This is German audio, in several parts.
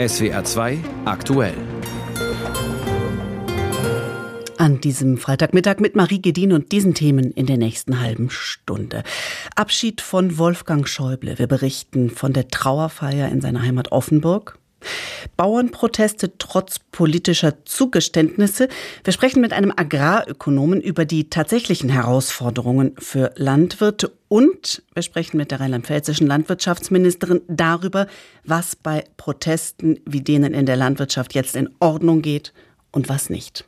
SWR 2 aktuell. An diesem Freitagmittag mit Marie Gedin und diesen Themen in der nächsten halben Stunde. Abschied von Wolfgang Schäuble. Wir berichten von der Trauerfeier in seiner Heimat Offenburg. Bauernproteste trotz politischer Zugeständnisse. Wir sprechen mit einem Agrarökonomen über die tatsächlichen Herausforderungen für Landwirte und wir sprechen mit der rheinland-pfälzischen Landwirtschaftsministerin darüber, was bei Protesten wie denen in der Landwirtschaft jetzt in Ordnung geht und was nicht.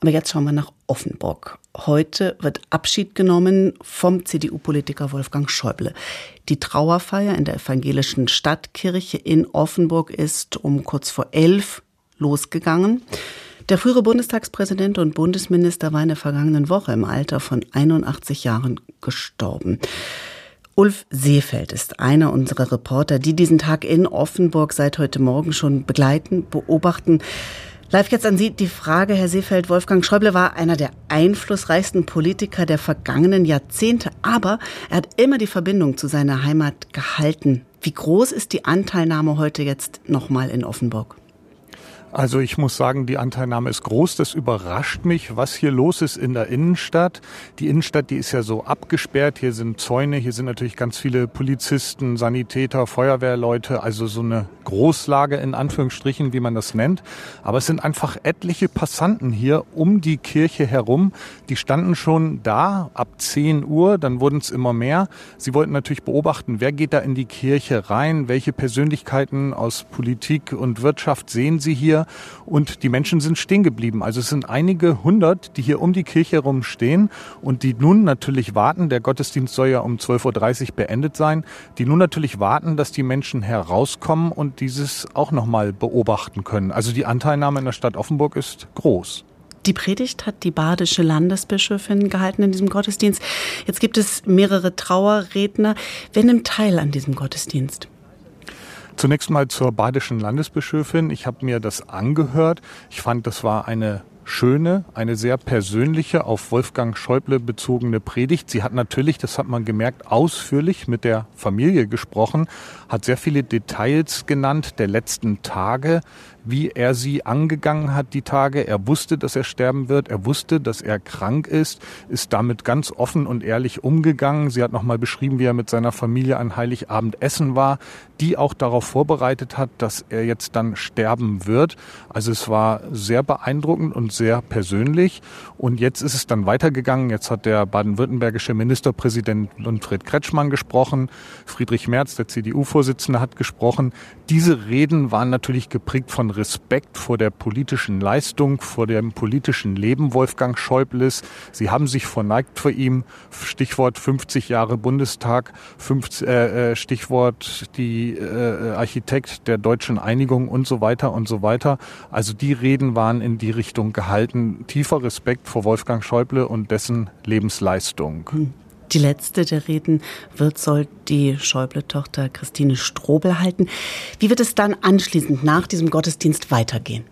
Aber jetzt schauen wir nach Offenburg. Heute wird Abschied genommen vom CDU-Politiker Wolfgang Schäuble. Die Trauerfeier in der evangelischen Stadtkirche in Offenburg ist um kurz vor elf losgegangen. Der frühere Bundestagspräsident und Bundesminister war in der vergangenen Woche im Alter von 81 Jahren gestorben. Ulf Seefeld ist einer unserer Reporter, die diesen Tag in Offenburg seit heute Morgen schon begleiten, beobachten. Live jetzt an Sie die Frage, Herr Seefeld. Wolfgang Schäuble war einer der einflussreichsten Politiker der vergangenen Jahrzehnte, aber er hat immer die Verbindung zu seiner Heimat gehalten. Wie groß ist die Anteilnahme heute jetzt nochmal in Offenburg? Also ich muss sagen, die Anteilnahme ist groß. Das überrascht mich, was hier los ist in der Innenstadt. Die Innenstadt, die ist ja so abgesperrt. Hier sind Zäune, hier sind natürlich ganz viele Polizisten, Sanitäter, Feuerwehrleute, also so eine Großlage in Anführungsstrichen, wie man das nennt. Aber es sind einfach etliche Passanten hier um die Kirche herum. Die standen schon da ab 10 Uhr, dann wurden es immer mehr. Sie wollten natürlich beobachten, wer geht da in die Kirche rein, welche Persönlichkeiten aus Politik und Wirtschaft sehen sie hier und die Menschen sind stehen geblieben. Also es sind einige hundert, die hier um die Kirche herum stehen und die nun natürlich warten, der Gottesdienst soll ja um 12.30 Uhr beendet sein, die nun natürlich warten, dass die Menschen herauskommen und dieses auch nochmal beobachten können. Also die Anteilnahme in der Stadt Offenburg ist groß. Die Predigt hat die badische Landesbischöfin gehalten in diesem Gottesdienst. Jetzt gibt es mehrere Trauerredner. Wer nimmt teil an diesem Gottesdienst? Zunächst mal zur badischen Landesbischöfin. Ich habe mir das angehört. Ich fand, das war eine schöne, eine sehr persönliche, auf Wolfgang Schäuble bezogene Predigt. Sie hat natürlich, das hat man gemerkt, ausführlich mit der Familie gesprochen, hat sehr viele Details genannt der letzten Tage, wie er sie angegangen hat, die Tage. Er wusste, dass er sterben wird. Er wusste, dass er krank ist, ist damit ganz offen und ehrlich umgegangen. Sie hat nochmal beschrieben, wie er mit seiner Familie an Heiligabend essen war, die auch darauf vorbereitet hat, dass er jetzt dann sterben wird. Also es war sehr beeindruckend und sehr persönlich. Und jetzt ist es dann weitergegangen. Jetzt hat der baden-württembergische Ministerpräsident Lundfried Kretschmann gesprochen. Friedrich Merz, der CDU-Vorsitzende, hat gesprochen. Diese Reden waren natürlich geprägt von Respekt vor der politischen Leistung, vor dem politischen Leben Wolfgang Schäubles. Sie haben sich verneigt vor ihm. Stichwort 50 Jahre Bundestag, 50, äh, äh, Stichwort die äh, Architekt der deutschen Einigung und so weiter und so weiter. Also die Reden waren in die Richtung gehalten. Tiefer Respekt vor Wolfgang Schäuble und dessen Lebensleistung. Hm. Die letzte der Reden wird, soll die Schäuble-Tochter Christine Strobel halten. Wie wird es dann anschließend nach diesem Gottesdienst weitergehen?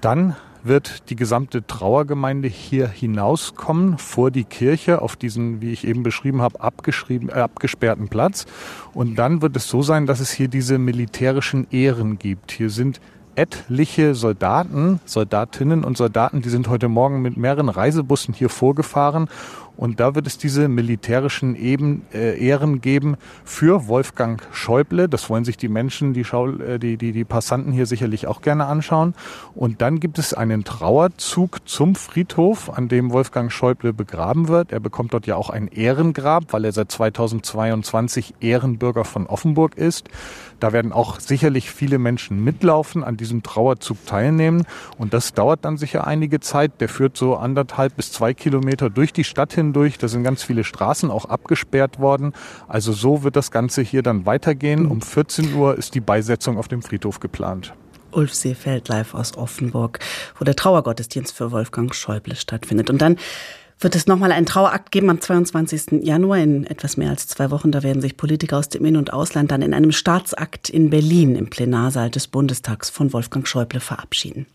Dann wird die gesamte Trauergemeinde hier hinauskommen vor die Kirche auf diesen, wie ich eben beschrieben habe, abgeschrieben, äh, abgesperrten Platz. Und dann wird es so sein, dass es hier diese militärischen Ehren gibt. Hier sind etliche Soldaten, Soldatinnen und Soldaten, die sind heute Morgen mit mehreren Reisebussen hier vorgefahren und da wird es diese militärischen Eben, äh, Ehren geben für Wolfgang Schäuble. Das wollen sich die Menschen, die, Schau, äh, die, die, die Passanten hier sicherlich auch gerne anschauen. Und dann gibt es einen Trauerzug zum Friedhof, an dem Wolfgang Schäuble begraben wird. Er bekommt dort ja auch ein Ehrengrab, weil er seit 2022 Ehrenbürger von Offenburg ist. Da werden auch sicherlich viele Menschen mitlaufen, an diesem Trauerzug teilnehmen. Und das dauert dann sicher einige Zeit. Der führt so anderthalb bis zwei Kilometer durch die Stadt hin hindurch. Da sind ganz viele Straßen auch abgesperrt worden. Also so wird das Ganze hier dann weitergehen. Um 14 Uhr ist die Beisetzung auf dem Friedhof geplant. Ulf Seefeld live aus Offenburg, wo der Trauergottesdienst für Wolfgang Schäuble stattfindet. Und dann wird es nochmal einen Trauerakt geben am 22. Januar in etwas mehr als zwei Wochen. Da werden sich Politiker aus dem In- und Ausland dann in einem Staatsakt in Berlin im Plenarsaal des Bundestags von Wolfgang Schäuble verabschieden.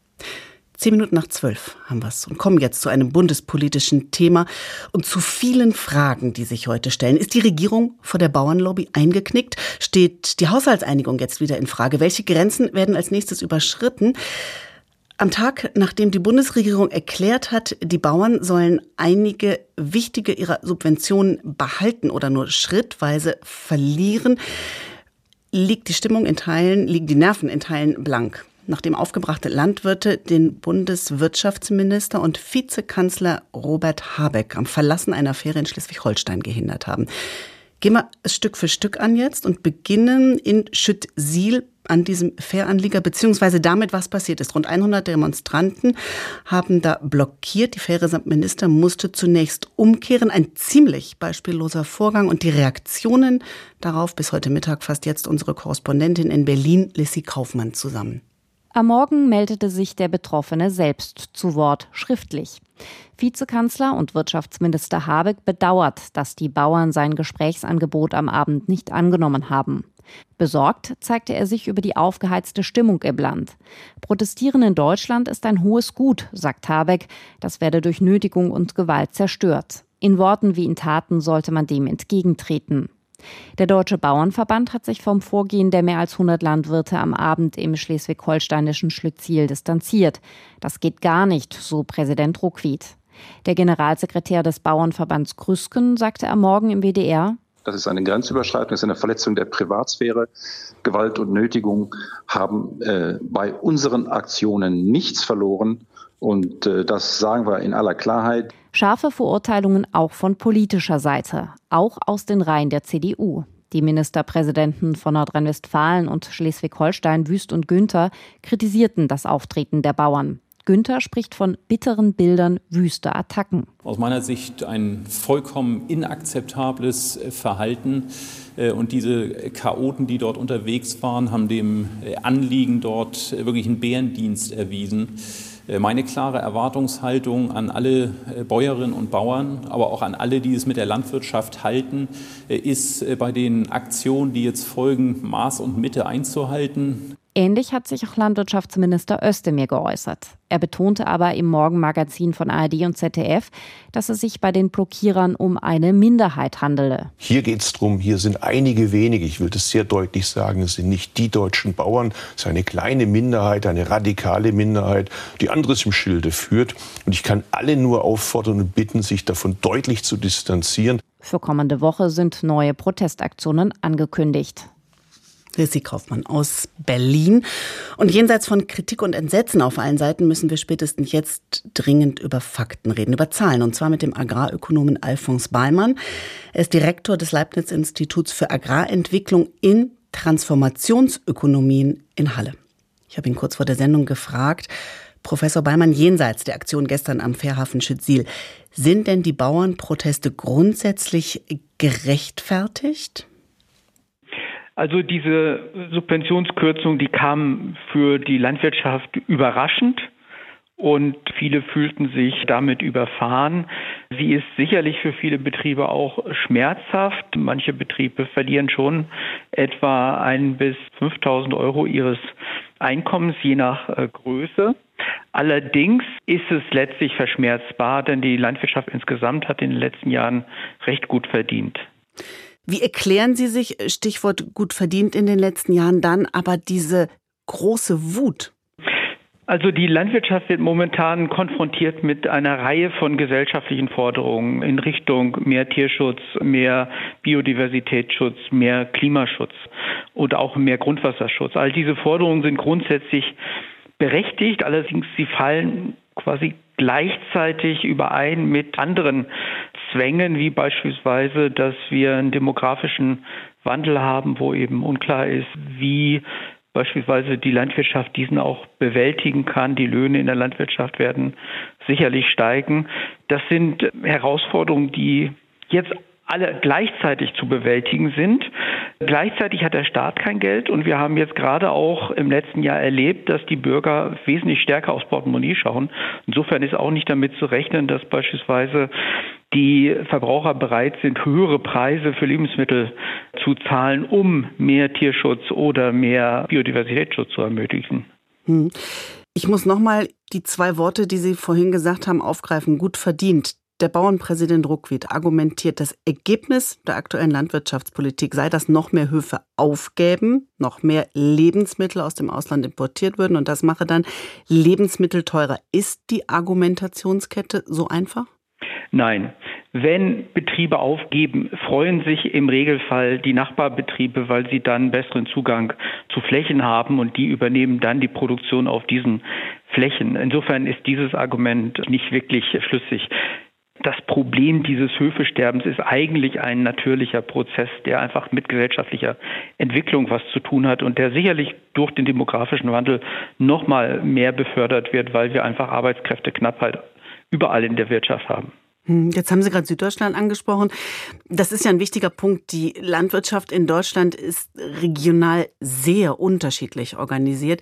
Zehn Minuten nach zwölf haben wir es und kommen jetzt zu einem bundespolitischen Thema und zu vielen Fragen, die sich heute stellen. Ist die Regierung vor der Bauernlobby eingeknickt? Steht die Haushaltseinigung jetzt wieder in Frage? Welche Grenzen werden als nächstes überschritten? Am Tag, nachdem die Bundesregierung erklärt hat, die Bauern sollen einige wichtige ihrer Subventionen behalten oder nur schrittweise verlieren, liegt die Stimmung in Teilen, liegen die Nerven in Teilen blank nachdem aufgebrachte Landwirte den Bundeswirtschaftsminister und Vizekanzler Robert Habeck am Verlassen einer Fähre in Schleswig-Holstein gehindert haben. Gehen wir es Stück für Stück an jetzt und beginnen in Schüttsiel an diesem Fähranlieger, beziehungsweise damit, was passiert ist. Rund 100 Demonstranten haben da blockiert. Die Fähre samt Minister musste zunächst umkehren. Ein ziemlich beispielloser Vorgang und die Reaktionen darauf bis heute Mittag fasst jetzt unsere Korrespondentin in Berlin, Lissy Kaufmann, zusammen. Am Morgen meldete sich der Betroffene selbst zu Wort, schriftlich. Vizekanzler und Wirtschaftsminister Habeck bedauert, dass die Bauern sein Gesprächsangebot am Abend nicht angenommen haben. Besorgt zeigte er sich über die aufgeheizte Stimmung im Land. Protestieren in Deutschland ist ein hohes Gut, sagt Habeck. Das werde durch Nötigung und Gewalt zerstört. In Worten wie in Taten sollte man dem entgegentreten. Der Deutsche Bauernverband hat sich vom Vorgehen der mehr als 100 Landwirte am Abend im schleswig-holsteinischen Schlütziel distanziert. Das geht gar nicht, so Präsident Ruckwied. Der Generalsekretär des Bauernverbands Krüsken sagte am Morgen im WDR, das ist eine Grenzüberschreitung, das ist eine Verletzung der Privatsphäre. Gewalt und Nötigung haben äh, bei unseren Aktionen nichts verloren. Und äh, das sagen wir in aller Klarheit. Scharfe Verurteilungen auch von politischer Seite, auch aus den Reihen der CDU. Die Ministerpräsidenten von Nordrhein-Westfalen und Schleswig-Holstein, Wüst und Günther, kritisierten das Auftreten der Bauern. Günther spricht von bitteren Bildern wüster Attacken. Aus meiner Sicht ein vollkommen inakzeptables Verhalten. Äh, und diese Chaoten, die dort unterwegs waren, haben dem Anliegen dort wirklich einen Bärendienst erwiesen. Äh, meine klare Erwartungshaltung an alle äh, Bäuerinnen und Bauern, aber auch an alle, die es mit der Landwirtschaft halten, äh, ist bei den Aktionen, die jetzt folgen, Maß und Mitte einzuhalten. Ähnlich hat sich auch Landwirtschaftsminister Özdemir geäußert. Er betonte aber im Morgenmagazin von ARD und ZDF, dass es sich bei den Blockierern um eine Minderheit handele. Hier geht es darum, hier sind einige wenige, ich will das sehr deutlich sagen, es sind nicht die deutschen Bauern, es ist eine kleine Minderheit, eine radikale Minderheit, die anderes im Schilde führt. Und ich kann alle nur auffordern und bitten, sich davon deutlich zu distanzieren. Für kommende Woche sind neue Protestaktionen angekündigt. Lissy Kaufmann aus Berlin. Und jenseits von Kritik und Entsetzen auf allen Seiten müssen wir spätestens jetzt dringend über Fakten reden, über Zahlen. Und zwar mit dem Agrarökonomen Alfons Ballmann. Er ist Direktor des Leibniz-Instituts für Agrarentwicklung in Transformationsökonomien in Halle. Ich habe ihn kurz vor der Sendung gefragt, Professor Ballmann, jenseits der Aktion gestern am Fährhafen Schützil, sind denn die Bauernproteste grundsätzlich gerechtfertigt? Also diese Subventionskürzung, die kam für die Landwirtschaft überraschend und viele fühlten sich damit überfahren. Sie ist sicherlich für viele Betriebe auch schmerzhaft. Manche Betriebe verlieren schon etwa ein bis 5000 Euro ihres Einkommens, je nach äh, Größe. Allerdings ist es letztlich verschmerzbar, denn die Landwirtschaft insgesamt hat in den letzten Jahren recht gut verdient. Wie erklären Sie sich, Stichwort gut verdient in den letzten Jahren, dann aber diese große Wut? Also die Landwirtschaft wird momentan konfrontiert mit einer Reihe von gesellschaftlichen Forderungen in Richtung mehr Tierschutz, mehr Biodiversitätsschutz, mehr Klimaschutz und auch mehr Grundwasserschutz. All diese Forderungen sind grundsätzlich berechtigt, allerdings sie fallen quasi gleichzeitig überein mit anderen Zwängen, wie beispielsweise, dass wir einen demografischen Wandel haben, wo eben unklar ist, wie beispielsweise die Landwirtschaft diesen auch bewältigen kann. Die Löhne in der Landwirtschaft werden sicherlich steigen. Das sind Herausforderungen, die jetzt alle gleichzeitig zu bewältigen sind. Gleichzeitig hat der Staat kein Geld und wir haben jetzt gerade auch im letzten Jahr erlebt, dass die Bürger wesentlich stärker aufs Portemonnaie schauen. Insofern ist auch nicht damit zu rechnen, dass beispielsweise die Verbraucher bereit sind, höhere Preise für Lebensmittel zu zahlen, um mehr Tierschutz oder mehr Biodiversitätsschutz zu ermöglichen. Hm. Ich muss nochmal die zwei Worte, die Sie vorhin gesagt haben, aufgreifen. Gut verdient. Der Bauernpräsident Ruckwied argumentiert, das Ergebnis der aktuellen Landwirtschaftspolitik sei, dass noch mehr Höfe aufgäben, noch mehr Lebensmittel aus dem Ausland importiert würden und das mache dann Lebensmittel teurer. Ist die Argumentationskette so einfach? Nein. Wenn Betriebe aufgeben, freuen sich im Regelfall die Nachbarbetriebe, weil sie dann besseren Zugang zu Flächen haben und die übernehmen dann die Produktion auf diesen Flächen. Insofern ist dieses Argument nicht wirklich schlüssig. Das Problem dieses Höfesterbens ist eigentlich ein natürlicher Prozess, der einfach mit gesellschaftlicher Entwicklung was zu tun hat und der sicherlich durch den demografischen Wandel noch mal mehr befördert wird, weil wir einfach Arbeitskräfteknappheit überall in der Wirtschaft haben. Hm, jetzt haben Sie gerade Süddeutschland angesprochen. Das ist ja ein wichtiger Punkt. Die Landwirtschaft in Deutschland ist regional sehr unterschiedlich organisiert.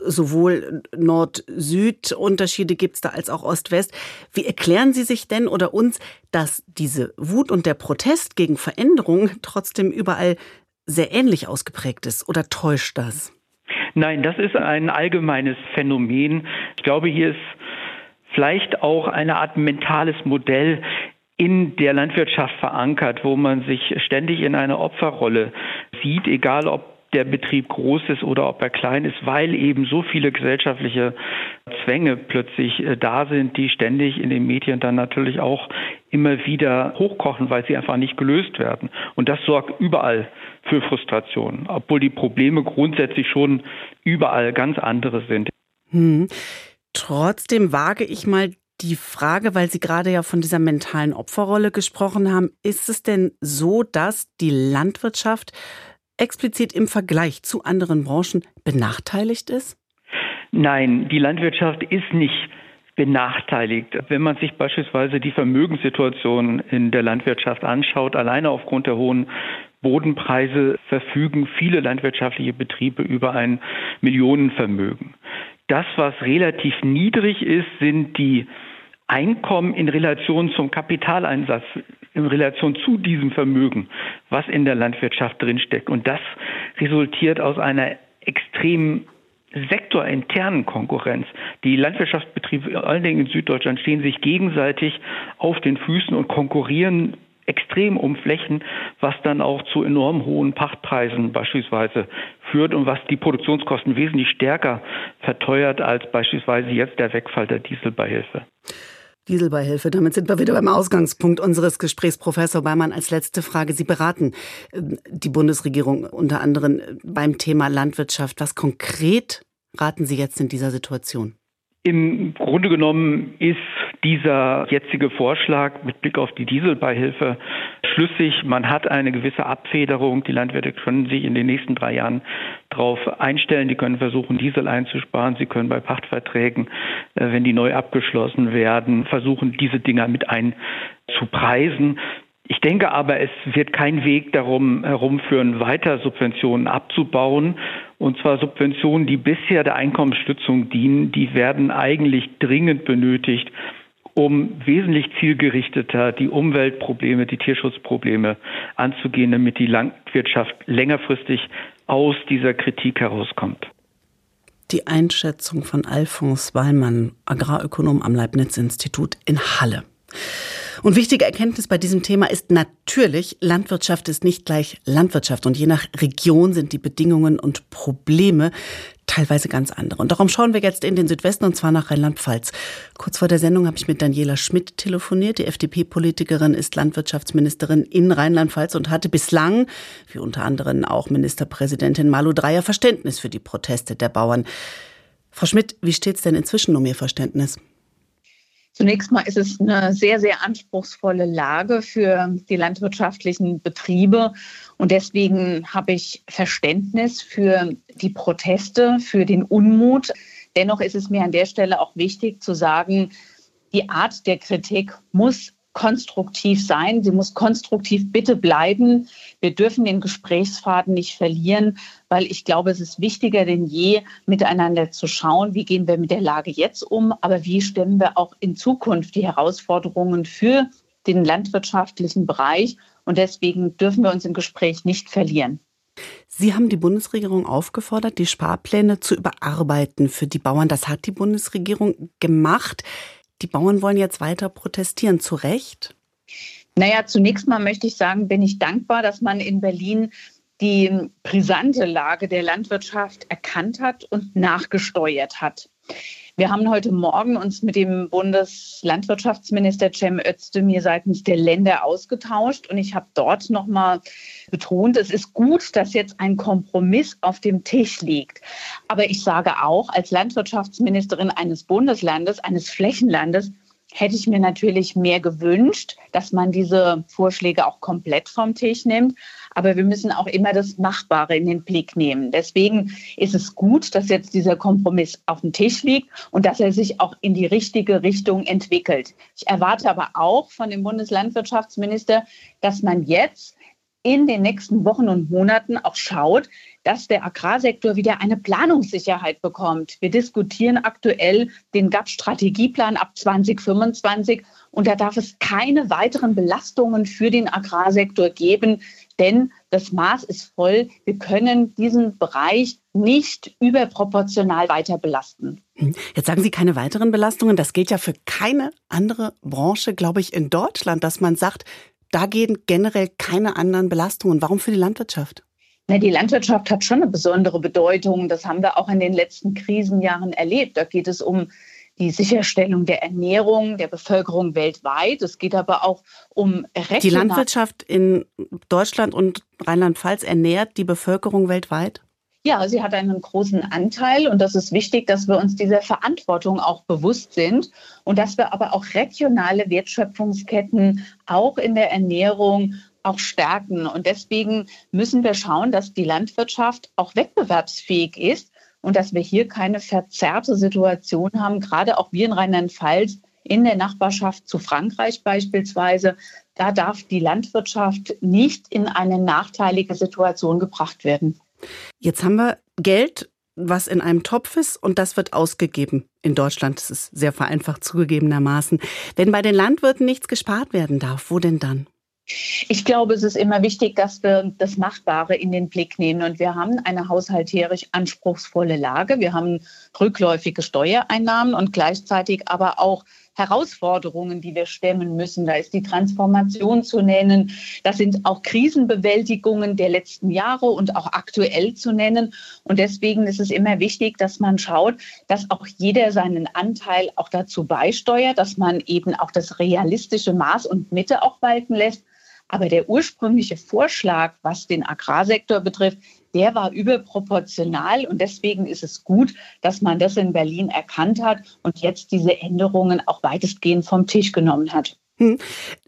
Sowohl Nord-Süd-Unterschiede gibt es da als auch Ost-West. Wie erklären Sie sich denn oder uns, dass diese Wut und der Protest gegen Veränderungen trotzdem überall sehr ähnlich ausgeprägt ist? Oder täuscht das? Nein, das ist ein allgemeines Phänomen. Ich glaube, hier ist vielleicht auch eine Art mentales Modell in der Landwirtschaft verankert, wo man sich ständig in einer Opferrolle sieht, egal ob der Betrieb groß ist oder ob er klein ist, weil eben so viele gesellschaftliche Zwänge plötzlich äh, da sind, die ständig in den Medien dann natürlich auch immer wieder hochkochen, weil sie einfach nicht gelöst werden. Und das sorgt überall für Frustration, obwohl die Probleme grundsätzlich schon überall ganz andere sind. Hm. Trotzdem wage ich mal die Frage, weil Sie gerade ja von dieser mentalen Opferrolle gesprochen haben, ist es denn so, dass die Landwirtschaft explizit im Vergleich zu anderen Branchen benachteiligt ist? Nein, die Landwirtschaft ist nicht benachteiligt. Wenn man sich beispielsweise die Vermögenssituation in der Landwirtschaft anschaut, alleine aufgrund der hohen Bodenpreise verfügen viele landwirtschaftliche Betriebe über ein Millionenvermögen. Das, was relativ niedrig ist, sind die Einkommen in Relation zum Kapitaleinsatz, in Relation zu diesem Vermögen, was in der Landwirtschaft drinsteckt. Und das resultiert aus einer extrem sektorinternen Konkurrenz. Die Landwirtschaftsbetriebe, vor allen Dingen in Süddeutschland, stehen sich gegenseitig auf den Füßen und konkurrieren extrem um Flächen, was dann auch zu enorm hohen Pachtpreisen beispielsweise führt und was die Produktionskosten wesentlich stärker verteuert als beispielsweise jetzt der Wegfall der Dieselbeihilfe. Dieselbeihilfe. Damit sind wir wieder beim Ausgangspunkt unseres Gesprächs. Professor Beimann, als letzte Frage. Sie beraten ähm, die Bundesregierung unter anderem beim Thema Landwirtschaft. Was konkret raten Sie jetzt in dieser Situation? Im Grunde genommen ist dieser jetzige Vorschlag mit Blick auf die Dieselbeihilfe schlüssig. Man hat eine gewisse Abfederung. Die Landwirte können sich in den nächsten drei Jahren darauf einstellen. Die können versuchen, Diesel einzusparen. Sie können bei Pachtverträgen, äh, wenn die neu abgeschlossen werden, versuchen, diese Dinger mit einzupreisen. Ich denke aber, es wird kein Weg darum herumführen, weiter Subventionen abzubauen. Und zwar Subventionen, die bisher der Einkommensstützung dienen, die werden eigentlich dringend benötigt, um wesentlich zielgerichteter die Umweltprobleme, die Tierschutzprobleme anzugehen, damit die Landwirtschaft längerfristig aus dieser Kritik herauskommt. Die Einschätzung von Alphonse Wallmann, Agrarökonom am Leibniz-Institut in Halle. Und wichtige Erkenntnis bei diesem Thema ist natürlich, Landwirtschaft ist nicht gleich Landwirtschaft. Und je nach Region sind die Bedingungen und Probleme teilweise ganz andere. Und darum schauen wir jetzt in den Südwesten und zwar nach Rheinland-Pfalz. Kurz vor der Sendung habe ich mit Daniela Schmidt telefoniert. Die FDP-Politikerin ist Landwirtschaftsministerin in Rheinland-Pfalz und hatte bislang, wie unter anderem auch Ministerpräsidentin Malu Dreyer, Verständnis für die Proteste der Bauern. Frau Schmidt, wie steht es denn inzwischen um Ihr Verständnis? Zunächst mal ist es eine sehr, sehr anspruchsvolle Lage für die landwirtschaftlichen Betriebe. Und deswegen habe ich Verständnis für die Proteste, für den Unmut. Dennoch ist es mir an der Stelle auch wichtig zu sagen, die Art der Kritik muss konstruktiv sein. Sie muss konstruktiv bitte bleiben. Wir dürfen den Gesprächsfaden nicht verlieren, weil ich glaube, es ist wichtiger denn je, miteinander zu schauen, wie gehen wir mit der Lage jetzt um, aber wie stemmen wir auch in Zukunft die Herausforderungen für den landwirtschaftlichen Bereich. Und deswegen dürfen wir uns im Gespräch nicht verlieren. Sie haben die Bundesregierung aufgefordert, die Sparpläne zu überarbeiten für die Bauern. Das hat die Bundesregierung gemacht. Die Bauern wollen jetzt weiter protestieren. Zu Recht? Naja, zunächst mal möchte ich sagen, bin ich dankbar, dass man in Berlin die brisante Lage der Landwirtschaft erkannt hat und nachgesteuert hat. Wir haben heute Morgen uns mit dem Bundeslandwirtschaftsminister Cem Özdemir seitens der Länder ausgetauscht und ich habe dort nochmal betont, es ist gut, dass jetzt ein Kompromiss auf dem Tisch liegt. Aber ich sage auch, als Landwirtschaftsministerin eines Bundeslandes, eines Flächenlandes, hätte ich mir natürlich mehr gewünscht, dass man diese Vorschläge auch komplett vom Tisch nimmt. Aber wir müssen auch immer das Machbare in den Blick nehmen. Deswegen ist es gut, dass jetzt dieser Kompromiss auf dem Tisch liegt und dass er sich auch in die richtige Richtung entwickelt. Ich erwarte aber auch von dem Bundeslandwirtschaftsminister, dass man jetzt in den nächsten Wochen und Monaten auch schaut, dass der Agrarsektor wieder eine Planungssicherheit bekommt. Wir diskutieren aktuell den GAP-Strategieplan ab 2025 und da darf es keine weiteren Belastungen für den Agrarsektor geben, denn das Maß ist voll. Wir können diesen Bereich nicht überproportional weiter belasten. Jetzt sagen Sie keine weiteren Belastungen. Das gilt ja für keine andere Branche, glaube ich, in Deutschland, dass man sagt, da gehen generell keine anderen Belastungen. Warum für die Landwirtschaft? Na, die Landwirtschaft hat schon eine besondere Bedeutung. Das haben wir auch in den letzten Krisenjahren erlebt. Da geht es um die Sicherstellung der Ernährung der Bevölkerung weltweit. Es geht aber auch um Rechte. Die Landwirtschaft in Deutschland und Rheinland-Pfalz ernährt die Bevölkerung weltweit? Ja, sie hat einen großen Anteil und das ist wichtig, dass wir uns dieser Verantwortung auch bewusst sind und dass wir aber auch regionale Wertschöpfungsketten auch in der Ernährung auch stärken. Und deswegen müssen wir schauen, dass die Landwirtschaft auch wettbewerbsfähig ist und dass wir hier keine verzerrte Situation haben, gerade auch wir in Rheinland-Pfalz in der Nachbarschaft zu Frankreich beispielsweise. Da darf die Landwirtschaft nicht in eine nachteilige Situation gebracht werden. Jetzt haben wir Geld, was in einem Topf ist und das wird ausgegeben in Deutschland. Das ist sehr vereinfacht zugegebenermaßen. Wenn bei den Landwirten nichts gespart werden darf, wo denn dann? Ich glaube, es ist immer wichtig, dass wir das Machbare in den Blick nehmen. Und wir haben eine haushalterisch anspruchsvolle Lage. Wir haben rückläufige Steuereinnahmen und gleichzeitig aber auch Herausforderungen, die wir stemmen müssen. Da ist die Transformation zu nennen. Das sind auch Krisenbewältigungen der letzten Jahre und auch aktuell zu nennen. Und deswegen ist es immer wichtig, dass man schaut, dass auch jeder seinen Anteil auch dazu beisteuert, dass man eben auch das realistische Maß und Mitte auch walten lässt. Aber der ursprüngliche Vorschlag, was den Agrarsektor betrifft, der war überproportional und deswegen ist es gut, dass man das in Berlin erkannt hat und jetzt diese Änderungen auch weitestgehend vom Tisch genommen hat. Hm.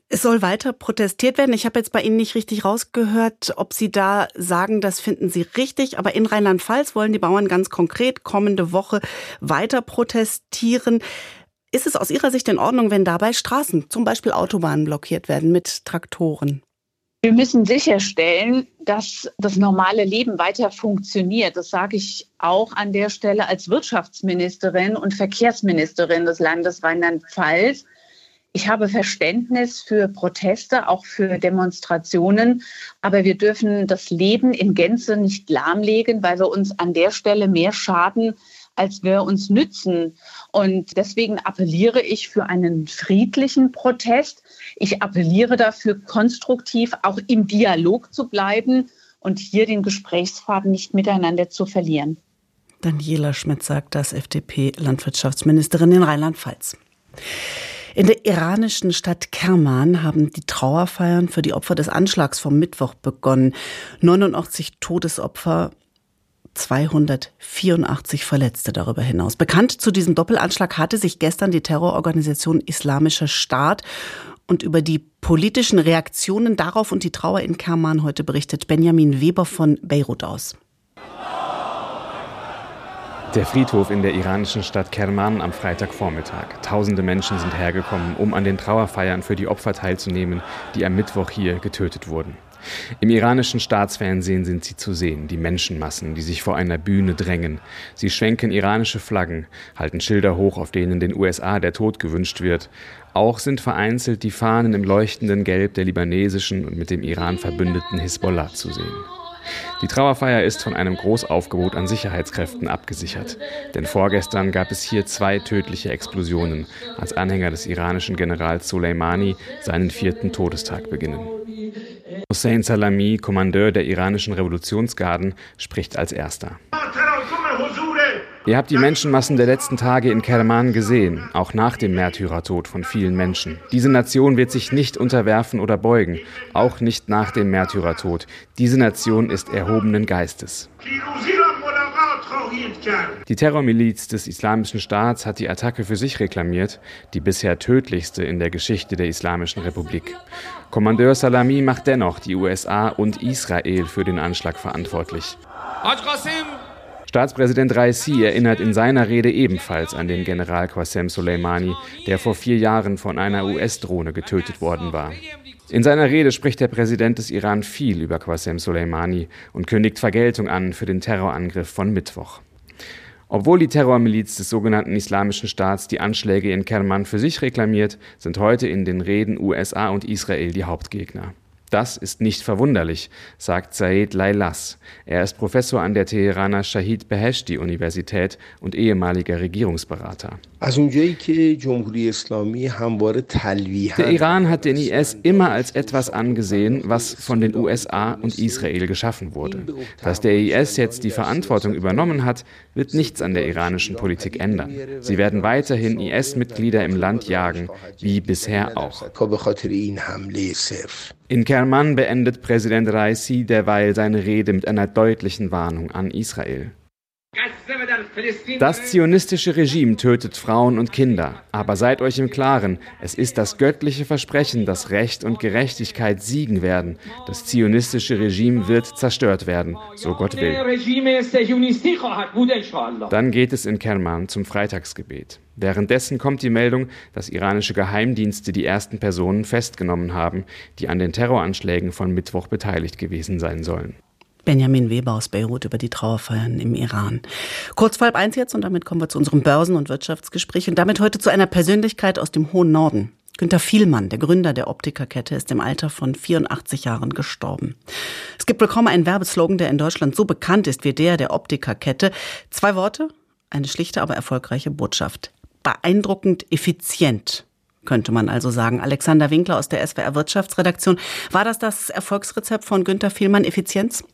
Es soll weiter protestiert werden. Ich habe jetzt bei Ihnen nicht richtig rausgehört, ob Sie da sagen, das finden Sie richtig. Aber in Rheinland-Pfalz wollen die Bauern ganz konkret kommende Woche weiter protestieren. Ist es aus Ihrer Sicht in Ordnung, wenn dabei Straßen, zum Beispiel Autobahnen, blockiert werden mit Traktoren? Wir müssen sicherstellen, dass das normale Leben weiter funktioniert. Das sage ich auch an der Stelle als Wirtschaftsministerin und Verkehrsministerin des Landes Rheinland-Pfalz. Ich habe Verständnis für Proteste, auch für Demonstrationen, aber wir dürfen das Leben in Gänze nicht lahmlegen, weil wir uns an der Stelle mehr schaden, als wir uns nützen. Und deswegen appelliere ich für einen friedlichen Protest. Ich appelliere dafür, konstruktiv auch im Dialog zu bleiben und hier den Gesprächsfaden nicht miteinander zu verlieren. Daniela Schmidt sagt das, FDP-Landwirtschaftsministerin in Rheinland-Pfalz. In der iranischen Stadt Kerman haben die Trauerfeiern für die Opfer des Anschlags vom Mittwoch begonnen. 89 Todesopfer 284 Verletzte darüber hinaus. Bekannt zu diesem Doppelanschlag hatte sich gestern die Terrororganisation Islamischer Staat und über die politischen Reaktionen darauf und die Trauer in Kerman heute berichtet Benjamin Weber von Beirut aus. Der Friedhof in der iranischen Stadt Kerman am Freitagvormittag. Tausende Menschen sind hergekommen, um an den Trauerfeiern für die Opfer teilzunehmen, die am Mittwoch hier getötet wurden. Im iranischen Staatsfernsehen sind sie zu sehen, die Menschenmassen, die sich vor einer Bühne drängen. Sie schwenken iranische Flaggen, halten Schilder hoch, auf denen den USA der Tod gewünscht wird. Auch sind vereinzelt die Fahnen im leuchtenden Gelb der libanesischen und mit dem Iran verbündeten Hisbollah zu sehen. Die Trauerfeier ist von einem Großaufgebot an Sicherheitskräften abgesichert. Denn vorgestern gab es hier zwei tödliche Explosionen, als Anhänger des iranischen Generals Soleimani seinen vierten Todestag beginnen. Hossein Salami, Kommandeur der iranischen Revolutionsgarden, spricht als erster. Ihr habt die Menschenmassen der letzten Tage in Kerman gesehen, auch nach dem Märtyrertod von vielen Menschen. Diese Nation wird sich nicht unterwerfen oder beugen, auch nicht nach dem Märtyrertod. Diese Nation ist erhobenen Geistes. Die Terrormiliz des Islamischen Staats hat die Attacke für sich reklamiert, die bisher tödlichste in der Geschichte der Islamischen Republik. Kommandeur Salami macht dennoch die USA und Israel für den Anschlag verantwortlich. Staatspräsident Raisi erinnert in seiner Rede ebenfalls an den General Qasem Soleimani, der vor vier Jahren von einer US-Drohne getötet worden war. In seiner Rede spricht der Präsident des Iran viel über Qasem Soleimani und kündigt Vergeltung an für den Terrorangriff von Mittwoch. Obwohl die Terrormiliz des sogenannten Islamischen Staats die Anschläge in Kerman für sich reklamiert, sind heute in den Reden USA und Israel die Hauptgegner. Das ist nicht verwunderlich, sagt Said Lailas. Er ist Professor an der Teheraner Shahid Beheshti Universität und ehemaliger Regierungsberater. Der Iran hat den IS immer als etwas angesehen, was von den USA und Israel geschaffen wurde. Dass der IS jetzt die Verantwortung übernommen hat, wird nichts an der iranischen Politik ändern. Sie werden weiterhin IS-Mitglieder im Land jagen, wie bisher auch. In Kerman beendet Präsident Raisi derweil seine Rede mit einer deutlichen Warnung an Israel. Das zionistische Regime tötet Frauen und Kinder, aber seid euch im Klaren, es ist das göttliche Versprechen, dass Recht und Gerechtigkeit siegen werden. Das zionistische Regime wird zerstört werden, so Gott will. Dann geht es in Kerman zum Freitagsgebet. Währenddessen kommt die Meldung, dass iranische Geheimdienste die ersten Personen festgenommen haben, die an den Terroranschlägen von Mittwoch beteiligt gewesen sein sollen. Benjamin Weber aus Beirut über die Trauerfeiern im Iran. Kurz vor halb eins jetzt und damit kommen wir zu unserem Börsen- und Wirtschaftsgespräch und damit heute zu einer Persönlichkeit aus dem hohen Norden. Günter Vielmann, der Gründer der Optikerkette, ist im Alter von 84 Jahren gestorben. Es gibt wohl kaum einen Werbeslogan, der in Deutschland so bekannt ist wie der der Optikerkette. Zwei Worte, eine schlichte, aber erfolgreiche Botschaft. Beeindruckend effizient könnte man also sagen. Alexander Winkler aus der SWR Wirtschaftsredaktion. War das das Erfolgsrezept von Günter Vielmann, Effizienz?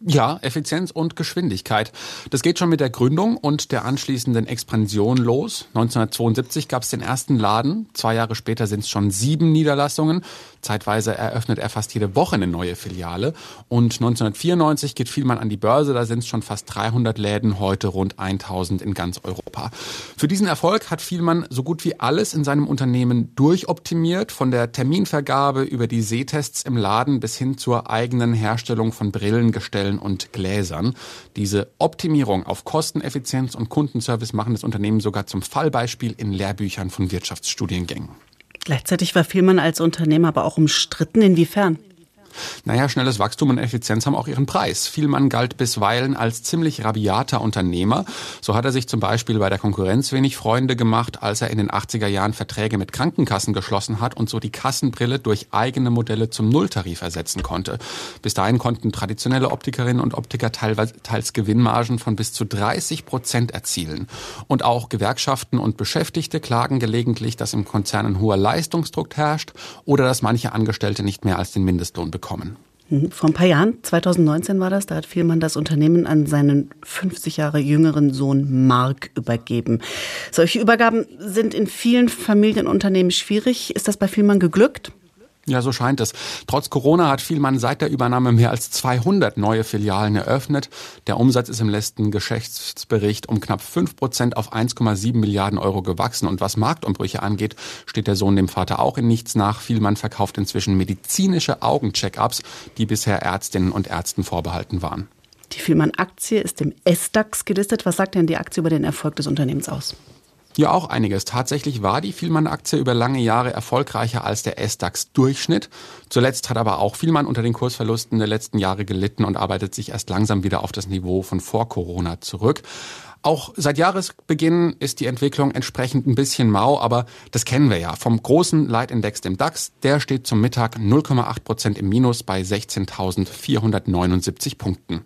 Ja, Effizienz und Geschwindigkeit. Das geht schon mit der Gründung und der anschließenden Expansion los. 1972 gab es den ersten Laden. Zwei Jahre später sind es schon sieben Niederlassungen. Zeitweise eröffnet er fast jede Woche eine neue Filiale. Und 1994 geht Vielmann an die Börse. Da sind es schon fast 300 Läden, heute rund 1000 in ganz Europa. Für diesen Erfolg hat Vielmann so gut wie alles in seinem Unternehmen durchoptimiert. Von der Terminvergabe über die Sehtests im Laden bis hin zur eigenen Herstellung von Brillengestellen Tankstellen und Gläsern. Diese Optimierung auf Kosteneffizienz und Kundenservice machen das Unternehmen sogar zum Fallbeispiel in Lehrbüchern von Wirtschaftsstudiengängen. Gleichzeitig war Vielmann als Unternehmer aber auch umstritten. Inwiefern? Naja, schnelles Wachstum und Effizienz haben auch ihren Preis. Vielmann galt bisweilen als ziemlich rabiater Unternehmer. So hat er sich zum Beispiel bei der Konkurrenz wenig Freunde gemacht, als er in den 80er Jahren Verträge mit Krankenkassen geschlossen hat und so die Kassenbrille durch eigene Modelle zum Nulltarif ersetzen konnte. Bis dahin konnten traditionelle Optikerinnen und Optiker teils Gewinnmargen von bis zu 30 Prozent erzielen. Und auch Gewerkschaften und Beschäftigte klagen gelegentlich, dass im Konzern ein hoher Leistungsdruck herrscht oder dass manche Angestellte nicht mehr als den Mindestlohn bekommen bekommen. Mhm. Vor ein paar Jahren, 2019 war das, da hat Vielmann das Unternehmen an seinen 50 Jahre jüngeren Sohn Mark übergeben. Solche Übergaben sind in vielen Familienunternehmen schwierig. Ist das bei Vielmann geglückt? Ja, so scheint es. Trotz Corona hat Vielmann seit der Übernahme mehr als 200 neue Filialen eröffnet. Der Umsatz ist im letzten Geschäftsbericht um knapp 5 Prozent auf 1,7 Milliarden Euro gewachsen. Und was Marktumbrüche angeht, steht der Sohn dem Vater auch in nichts nach. Vielmann verkauft inzwischen medizinische Augencheck-ups, die bisher Ärztinnen und Ärzten vorbehalten waren. Die Vielmann-Aktie ist im S-DAX gelistet. Was sagt denn die Aktie über den Erfolg des Unternehmens aus? Ja, auch einiges. Tatsächlich war die Vielmann-Aktie über lange Jahre erfolgreicher als der S-DAX-Durchschnitt. Zuletzt hat aber auch Vielmann unter den Kursverlusten der letzten Jahre gelitten und arbeitet sich erst langsam wieder auf das Niveau von vor Corona zurück. Auch seit Jahresbeginn ist die Entwicklung entsprechend ein bisschen mau, aber das kennen wir ja. Vom großen Leitindex, dem DAX, der steht zum Mittag 0,8 Prozent im Minus bei 16.479 Punkten.